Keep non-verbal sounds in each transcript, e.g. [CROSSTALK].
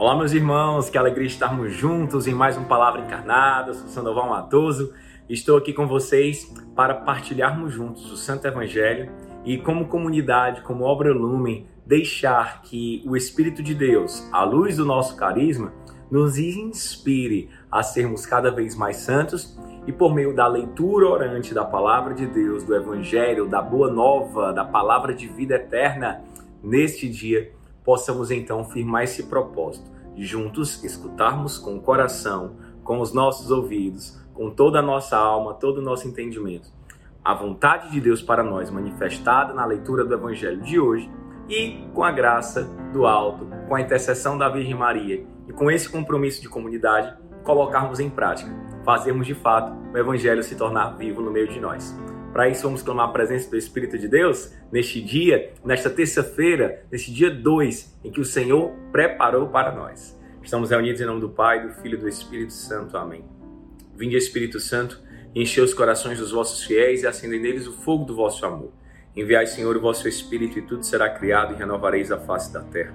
Olá, meus irmãos, que alegria estarmos juntos em mais um Palavra Encarnada. Sou Sandoval Matoso estou aqui com vocês para partilharmos juntos o Santo Evangelho e, como comunidade, como obra Lumen, deixar que o Espírito de Deus, à luz do nosso carisma, nos inspire a sermos cada vez mais santos e por meio da leitura orante da palavra de Deus, do Evangelho, da Boa Nova, da palavra de vida eterna, neste dia possamos então firmar esse propósito, juntos escutarmos com o coração, com os nossos ouvidos, com toda a nossa alma, todo o nosso entendimento, a vontade de Deus para nós manifestada na leitura do Evangelho de hoje e com a graça do alto, com a intercessão da Virgem Maria e com esse compromisso de comunidade, colocarmos em prática, fazermos de fato o Evangelho se tornar vivo no meio de nós. Para isso, vamos clamar a presença do Espírito de Deus neste dia, nesta terça-feira, neste dia 2, em que o Senhor preparou para nós. Estamos reunidos em nome do Pai, do Filho e do Espírito Santo. Amém. Vinde, Espírito Santo, enchei os corações dos vossos fiéis e acendei neles o fogo do vosso amor. Enviai, Senhor, o vosso Espírito e tudo será criado e renovareis a face da terra.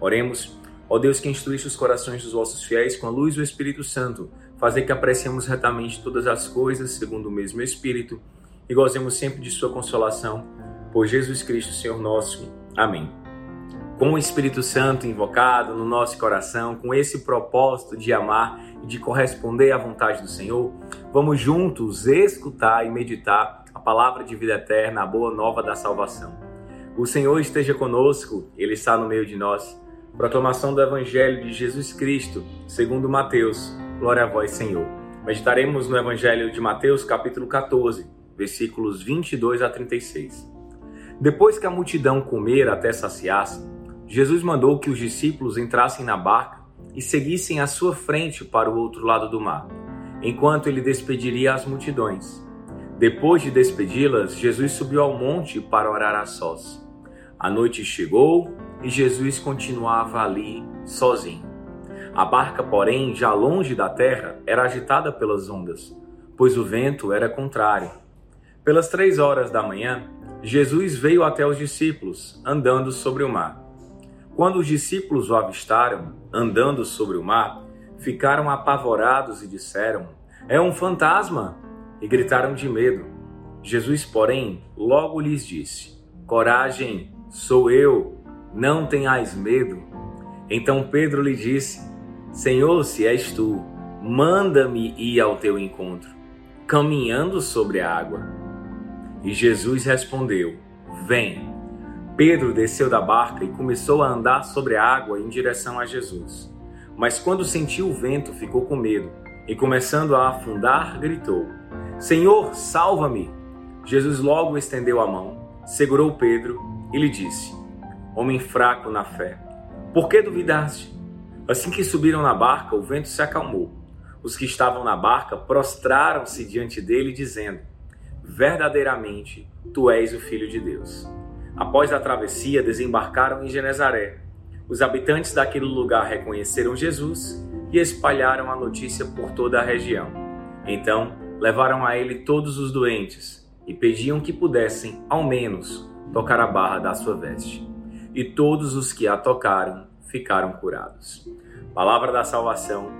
Oremos, ó Deus que instruíste os corações dos vossos fiéis com a luz do Espírito Santo, fazer que apreciemos retamente todas as coisas segundo o mesmo Espírito e gozemos sempre de Sua consolação. Por Jesus Cristo, Senhor nosso. Amém. Com o Espírito Santo invocado no nosso coração, com esse propósito de amar e de corresponder à vontade do Senhor, vamos juntos escutar e meditar a palavra de vida eterna, a boa nova da salvação. O Senhor esteja conosco, Ele está no meio de nós. Proclamação do Evangelho de Jesus Cristo, segundo Mateus. Glória a vós, Senhor. Meditaremos no Evangelho de Mateus, capítulo 14, versículos 22 a 36. Depois que a multidão comera até saciar-se, Jesus mandou que os discípulos entrassem na barca e seguissem à sua frente para o outro lado do mar, enquanto ele despediria as multidões. Depois de despedi-las, Jesus subiu ao monte para orar a sós. A noite chegou e Jesus continuava ali sozinho. A barca, porém, já longe da terra, era agitada pelas ondas, pois o vento era contrário. Pelas três horas da manhã, Jesus veio até os discípulos, andando sobre o mar. Quando os discípulos o avistaram, andando sobre o mar, ficaram apavorados e disseram: É um fantasma! E gritaram de medo. Jesus, porém, logo lhes disse: Coragem, sou eu, não tenhais medo. Então Pedro lhe disse: Senhor, se és tu, manda-me ir ao teu encontro, caminhando sobre a água. E Jesus respondeu: Vem. Pedro desceu da barca e começou a andar sobre a água em direção a Jesus. Mas quando sentiu o vento, ficou com medo e, começando a afundar, gritou: Senhor, salva-me! Jesus logo estendeu a mão, segurou Pedro e lhe disse: Homem fraco na fé, por que duvidaste? Assim que subiram na barca, o vento se acalmou. Os que estavam na barca prostraram-se diante dele, dizendo: verdadeiramente tu és o Filho de Deus. Após a travessia, desembarcaram em Genezaré. Os habitantes daquele lugar reconheceram Jesus e espalharam a notícia por toda a região. Então, levaram a ele todos os doentes e pediam que pudessem, ao menos, tocar a barra da sua veste. E todos os que a tocaram ficaram curados. Palavra da salvação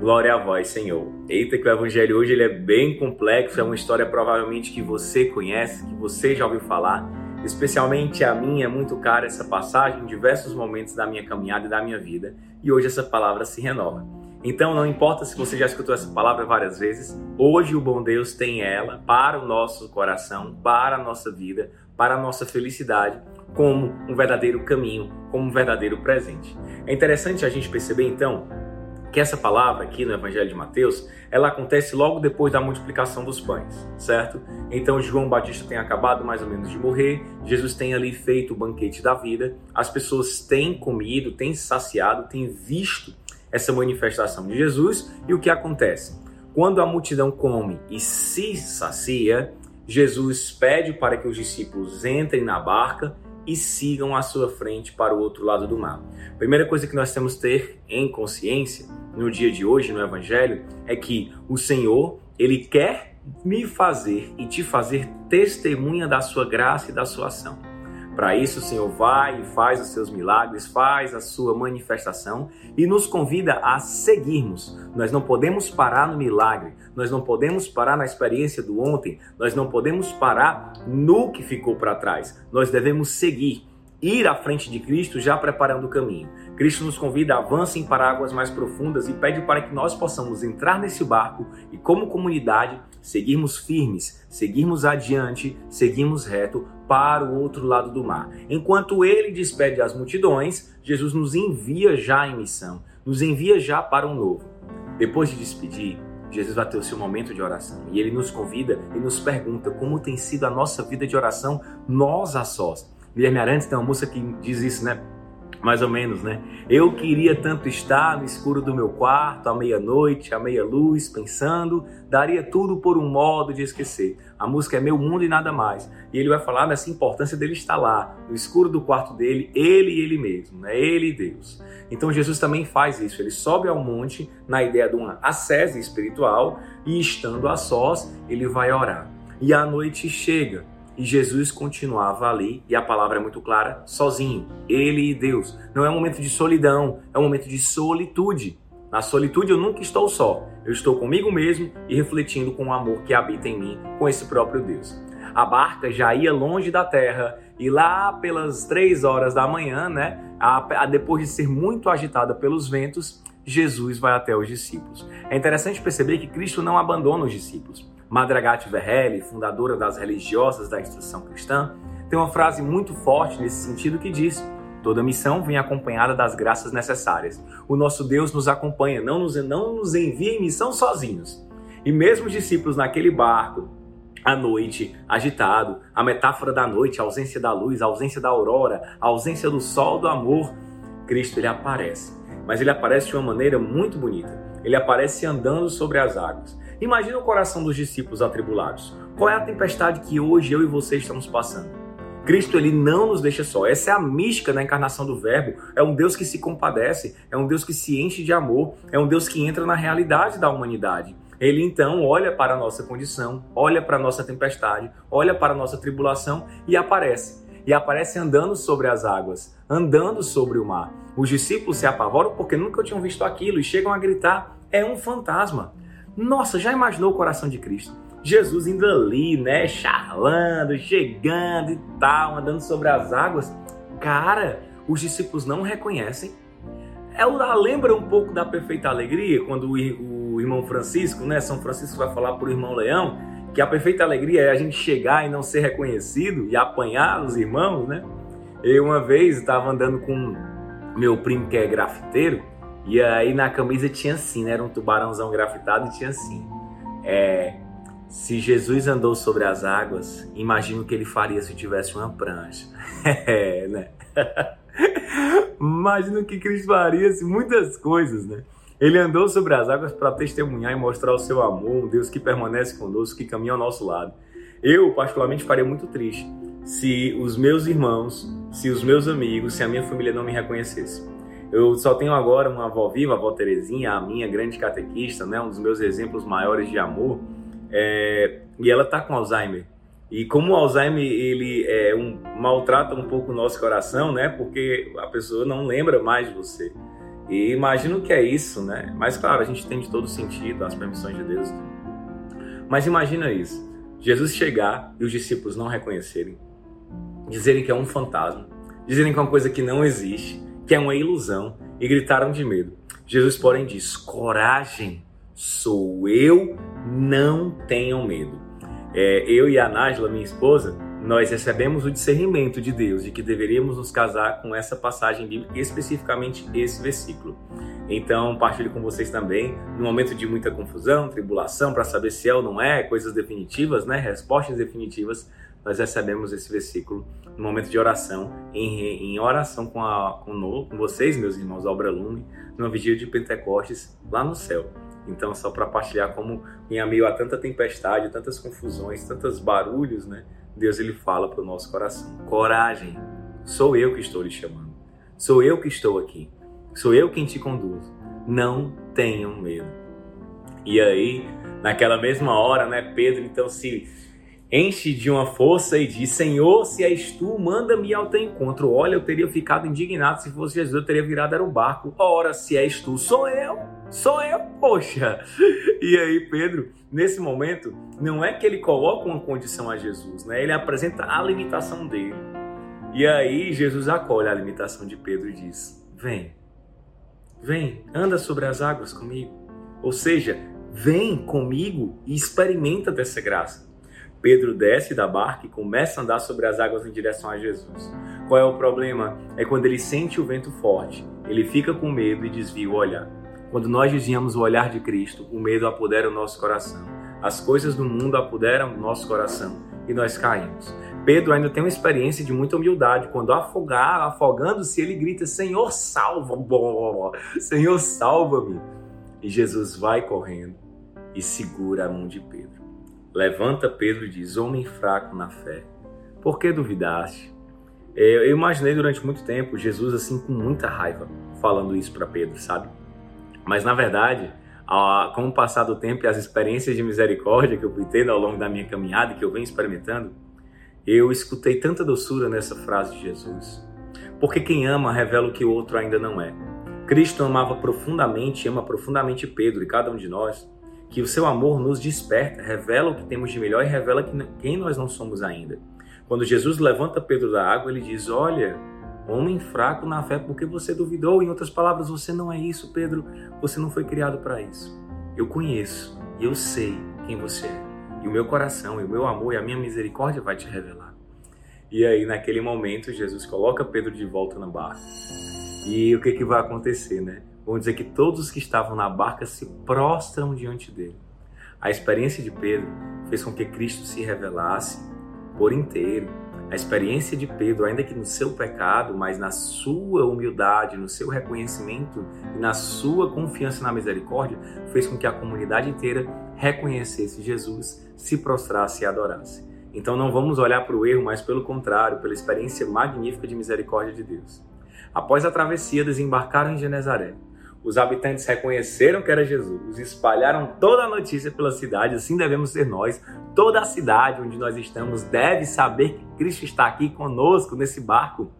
Glória a vós, Senhor. Eita, que o evangelho hoje ele é bem complexo, é uma história provavelmente que você conhece, que você já ouviu falar. Especialmente a mim é muito cara essa passagem em diversos momentos da minha caminhada e da minha vida, e hoje essa palavra se renova. Então, não importa se você já escutou essa palavra várias vezes, hoje o bom Deus tem ela para o nosso coração, para a nossa vida, para a nossa felicidade, como um verdadeiro caminho, como um verdadeiro presente. É interessante a gente perceber então que essa palavra aqui no Evangelho de Mateus, ela acontece logo depois da multiplicação dos pães, certo? Então João Batista tem acabado mais ou menos de morrer, Jesus tem ali feito o banquete da vida, as pessoas têm comido, têm saciado, têm visto essa manifestação de Jesus, e o que acontece? Quando a multidão come e se sacia, Jesus pede para que os discípulos entrem na barca e sigam à sua frente para o outro lado do mar. Primeira coisa que nós temos que ter em consciência no dia de hoje no evangelho é que o Senhor, ele quer me fazer e te fazer testemunha da sua graça e da sua ação. Para isso, o Senhor vai e faz os seus milagres, faz a sua manifestação e nos convida a seguirmos. Nós não podemos parar no milagre, nós não podemos parar na experiência do ontem, nós não podemos parar no que ficou para trás. Nós devemos seguir ir à frente de Cristo, já preparando o caminho. Cristo nos convida avancem para águas mais profundas e pede para que nós possamos entrar nesse barco e, como comunidade, seguirmos firmes, seguirmos adiante, seguirmos reto para o outro lado do mar. Enquanto ele despede as multidões, Jesus nos envia já em missão, nos envia já para um novo. Depois de despedir, Jesus vai ter o seu momento de oração e ele nos convida e nos pergunta como tem sido a nossa vida de oração, nós a sós. Guilherme Arantes tem uma música que diz isso, né? Mais ou menos, né? Eu queria tanto estar no escuro do meu quarto, à meia-noite, à meia-luz, pensando, daria tudo por um modo de esquecer. A música é meu mundo e nada mais. E ele vai falar dessa importância dele estar lá, no escuro do quarto dele, ele e ele mesmo, né? Ele e Deus. Então Jesus também faz isso. Ele sobe ao monte na ideia de uma ascese espiritual e estando a sós, ele vai orar. E a noite chega e Jesus continuava ali, e a palavra é muito clara, sozinho, ele e Deus. Não é um momento de solidão, é um momento de solitude. Na solitude eu nunca estou só, eu estou comigo mesmo e refletindo com o amor que habita em mim, com esse próprio Deus. A barca já ia longe da terra e lá pelas três horas da manhã, né, a, a, depois de ser muito agitada pelos ventos, Jesus vai até os discípulos. É interessante perceber que Cristo não abandona os discípulos. Madragati Verhelli, fundadora das religiosas da instrução cristã, tem uma frase muito forte nesse sentido que diz: Toda missão vem acompanhada das graças necessárias. O nosso Deus nos acompanha, não nos, não nos envia em missão sozinhos. E mesmo os discípulos naquele barco, à noite, agitado, a metáfora da noite, a ausência da luz, a ausência da aurora, a ausência do sol do amor, Cristo ele aparece. Mas ele aparece de uma maneira muito bonita. Ele aparece andando sobre as águas. Imagina o coração dos discípulos atribulados. Qual é a tempestade que hoje eu e você estamos passando? Cristo ele não nos deixa só. Essa é a mística da encarnação do Verbo. É um Deus que se compadece, é um Deus que se enche de amor, é um Deus que entra na realidade da humanidade. Ele então olha para a nossa condição, olha para a nossa tempestade, olha para a nossa tribulação e aparece. E aparece andando sobre as águas, andando sobre o mar. Os discípulos se apavoram porque nunca tinham visto aquilo e chegam a gritar: é um fantasma. Nossa, já imaginou o coração de Cristo? Jesus indo ali, né, charlando, chegando e tal, andando sobre as águas. Cara, os discípulos não reconhecem. Ela lembra um pouco da perfeita alegria, quando o irmão Francisco, né, São Francisco vai falar para o irmão Leão, que a perfeita alegria é a gente chegar e não ser reconhecido e apanhar os irmãos, né? Eu uma vez estava andando com meu primo que é grafiteiro, e aí na camisa tinha assim, né? Era um tubarãozão grafitado e tinha assim. É, se Jesus andou sobre as águas, imagino que ele faria se tivesse uma prancha. [LAUGHS] é, né? [LAUGHS] imagino que Cristo faria assim, muitas coisas, né? Ele andou sobre as águas para testemunhar e mostrar o seu amor, um Deus que permanece conosco, que caminha ao nosso lado. Eu, particularmente, faria muito triste se os meus irmãos, se os meus amigos, se a minha família não me reconhecesse. Eu só tenho agora uma avó viva, a avó Terezinha, a minha grande catequista, né, um dos meus exemplos maiores de amor, é, e ela está com Alzheimer. E como o Alzheimer ele é um, maltrata um pouco o nosso coração, né, porque a pessoa não lembra mais de você. E imagino que é isso, né? Mas claro, a gente tem de todo sentido as permissões de Deus. Mas imagina isso: Jesus chegar e os discípulos não reconhecerem, dizerem que é um fantasma, dizerem que é uma coisa que não existe que é uma ilusão, e gritaram de medo. Jesus, porém, diz: Coragem, sou eu, não tenham medo. É, eu e a Nájila, minha esposa, nós recebemos o discernimento de Deus de que deveríamos nos casar com essa passagem bíblica, especificamente esse versículo. Então, partilho com vocês também, no momento de muita confusão, tribulação, para saber se é ou não é, coisas definitivas, né, respostas definitivas, nós recebemos esse versículo no momento de oração, em, em oração com, a, com, com vocês, meus irmãos Obra Lume, numa vigília de Pentecostes lá no céu. Então, só para partilhar como em meio a tanta tempestade, tantas confusões, tantos barulhos, né? Deus ele fala para o nosso coração: coragem, sou eu que estou lhe chamando, sou eu que estou aqui, sou eu quem te conduzo. Não tenham medo. E aí, naquela mesma hora, né, Pedro então se enche de uma força e diz: Senhor, se és tu, manda-me ao teu encontro. Olha, eu teria ficado indignado se fosse Jesus, eu teria virado era o barco. Ora, se és tu, sou eu, sou eu, poxa. [LAUGHS] E aí, Pedro, nesse momento, não é que ele coloca uma condição a Jesus, né? Ele apresenta a limitação dele. E aí, Jesus acolhe a limitação de Pedro e diz: Vem, vem, anda sobre as águas comigo. Ou seja, vem comigo e experimenta dessa graça. Pedro desce da barca e começa a andar sobre as águas em direção a Jesus. Qual é o problema? É quando ele sente o vento forte, ele fica com medo e desvia o olhar. Quando nós desviamos o olhar de Cristo, o medo apodera o nosso coração. As coisas do mundo apoderam o nosso coração e nós caímos. Pedro ainda tem uma experiência de muita humildade. Quando afogar, afogando-se, ele grita: Senhor, salva! [LAUGHS] Senhor, salva-me! E Jesus vai correndo e segura a mão de Pedro. Levanta Pedro e diz: Homem fraco na fé, por que duvidaste? É, eu imaginei durante muito tempo Jesus assim com muita raiva falando isso para Pedro, sabe? Mas na verdade, com o passar do tempo e as experiências de misericórdia que eu fui tendo ao longo da minha caminhada, que eu venho experimentando, eu escutei tanta doçura nessa frase de Jesus. Porque quem ama revela o que o outro ainda não é. Cristo amava profundamente, ama profundamente Pedro e cada um de nós que o seu amor nos desperta, revela o que temos de melhor e revela quem nós não somos ainda. Quando Jesus levanta Pedro da água, ele diz: Olha, homem fraco na fé, porque você duvidou? Em outras palavras, você não é isso, Pedro. Você não foi criado para isso. Eu conheço e eu sei quem você é. E o meu coração, e o meu amor e a minha misericórdia vai te revelar. E aí, naquele momento, Jesus coloca Pedro de volta na barca. E o que, que vai acontecer, né? Vamos dizer que todos os que estavam na barca se prostram diante dele. A experiência de Pedro fez com que Cristo se revelasse por inteiro. A experiência de Pedro, ainda que no seu pecado, mas na sua humildade, no seu reconhecimento e na sua confiança na misericórdia, fez com que a comunidade inteira reconhecesse Jesus, se prostrasse e adorasse. Então não vamos olhar para o erro, mas pelo contrário, pela experiência magnífica de misericórdia de Deus. Após a travessia, desembarcaram em Genezaré. Os habitantes reconheceram que era Jesus, espalharam toda a notícia pela cidade, assim devemos ser nós. Toda a cidade onde nós estamos deve saber que Cristo está aqui conosco nesse barco.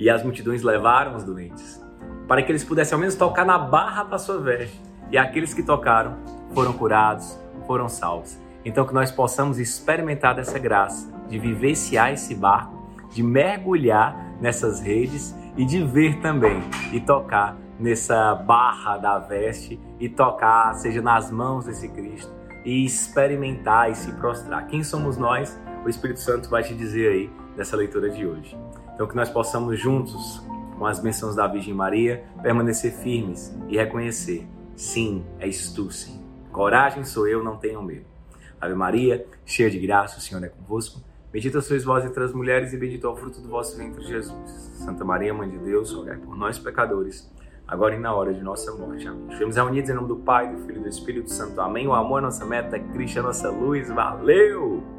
E as multidões levaram os doentes, para que eles pudessem ao menos tocar na barra da sua veste. E aqueles que tocaram foram curados, foram salvos. Então que nós possamos experimentar dessa graça de vivenciar esse barco, de mergulhar nessas redes e de ver também e tocar nessa barra da veste e tocar, seja nas mãos desse Cristo, e experimentar e se prostrar. Quem somos nós? O Espírito Santo vai te dizer aí nessa leitura de hoje. Então, que nós possamos juntos, com as bênçãos da Virgem Maria, permanecer firmes e reconhecer: sim, és tu, sim. Coragem sou eu, não tenham medo. Ave Maria, cheia de graça, o Senhor é convosco. Bendita sois vós entre as mulheres e bendito é o fruto do vosso ventre, Jesus. Santa Maria, Mãe de Deus, rogai por nós, pecadores agora e na hora de nossa morte. Amém. Estivemos reunidos em nome do Pai, do Filho e do Espírito Santo. Amém. O amor é nossa meta, Cristo é nossa luz. Valeu!